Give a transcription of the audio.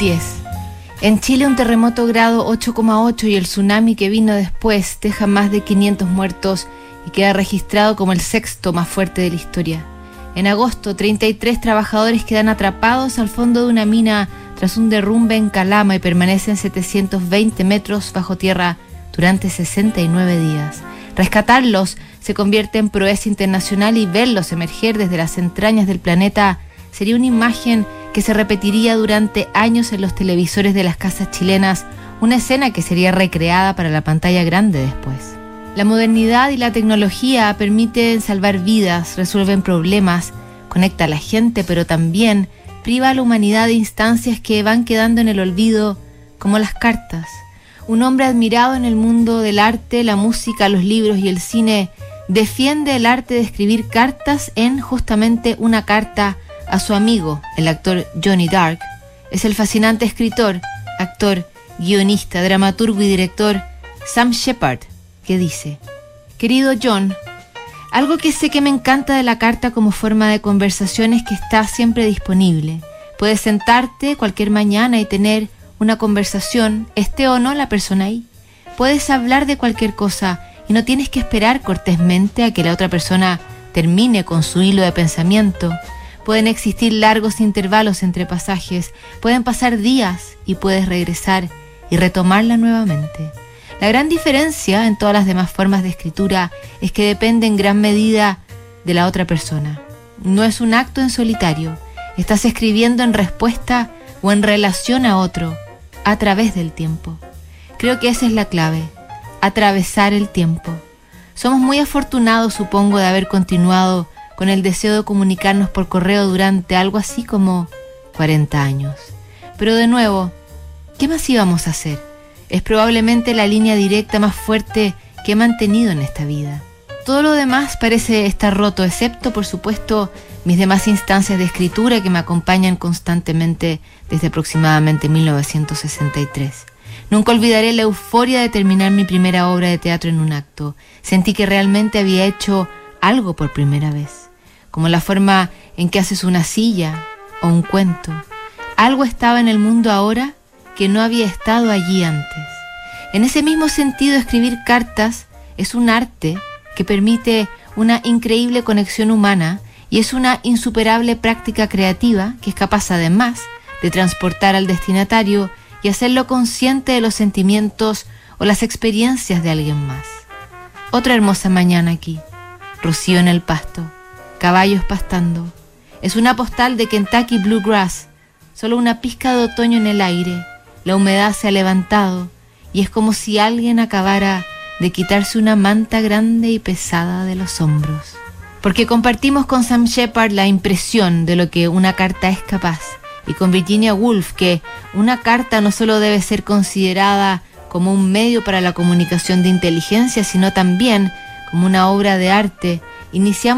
2010. En Chile un terremoto grado 8,8 y el tsunami que vino después deja más de 500 muertos y queda registrado como el sexto más fuerte de la historia. En agosto, 33 trabajadores quedan atrapados al fondo de una mina tras un derrumbe en Calama y permanecen 720 metros bajo tierra durante 69 días. Rescatarlos se convierte en proeza internacional y verlos emerger desde las entrañas del planeta sería una imagen que se repetiría durante años en los televisores de las casas chilenas, una escena que sería recreada para la pantalla grande después. La modernidad y la tecnología permiten salvar vidas, resuelven problemas, conecta a la gente, pero también priva a la humanidad de instancias que van quedando en el olvido, como las cartas. Un hombre admirado en el mundo del arte, la música, los libros y el cine defiende el arte de escribir cartas en justamente una carta a su amigo, el actor Johnny Dark. Es el fascinante escritor, actor, guionista, dramaturgo y director Sam Shepard, que dice, Querido John, algo que sé que me encanta de la carta como forma de conversación es que está siempre disponible. Puedes sentarte cualquier mañana y tener una conversación, esté o no la persona ahí. Puedes hablar de cualquier cosa y no tienes que esperar cortésmente a que la otra persona termine con su hilo de pensamiento. Pueden existir largos intervalos entre pasajes, pueden pasar días y puedes regresar y retomarla nuevamente. La gran diferencia en todas las demás formas de escritura es que depende en gran medida de la otra persona. No es un acto en solitario, estás escribiendo en respuesta o en relación a otro, a través del tiempo. Creo que esa es la clave atravesar el tiempo. Somos muy afortunados, supongo, de haber continuado con el deseo de comunicarnos por correo durante algo así como 40 años. Pero de nuevo, ¿qué más íbamos a hacer? Es probablemente la línea directa más fuerte que he mantenido en esta vida. Todo lo demás parece estar roto, excepto, por supuesto, mis demás instancias de escritura que me acompañan constantemente desde aproximadamente 1963. Nunca olvidaré la euforia de terminar mi primera obra de teatro en un acto. Sentí que realmente había hecho algo por primera vez, como la forma en que haces una silla o un cuento. Algo estaba en el mundo ahora que no había estado allí antes. En ese mismo sentido, escribir cartas es un arte que permite una increíble conexión humana y es una insuperable práctica creativa que es capaz además de transportar al destinatario y hacerlo consciente de los sentimientos o las experiencias de alguien más. Otra hermosa mañana aquí, rocío en el pasto, caballos pastando. Es una postal de Kentucky Bluegrass, solo una pizca de otoño en el aire, la humedad se ha levantado y es como si alguien acabara de quitarse una manta grande y pesada de los hombros. Porque compartimos con Sam Shepard la impresión de lo que una carta es capaz y con Virginia Woolf que una carta no solo debe ser considerada como un medio para la comunicación de inteligencia, sino también como una obra de arte. Iniciamos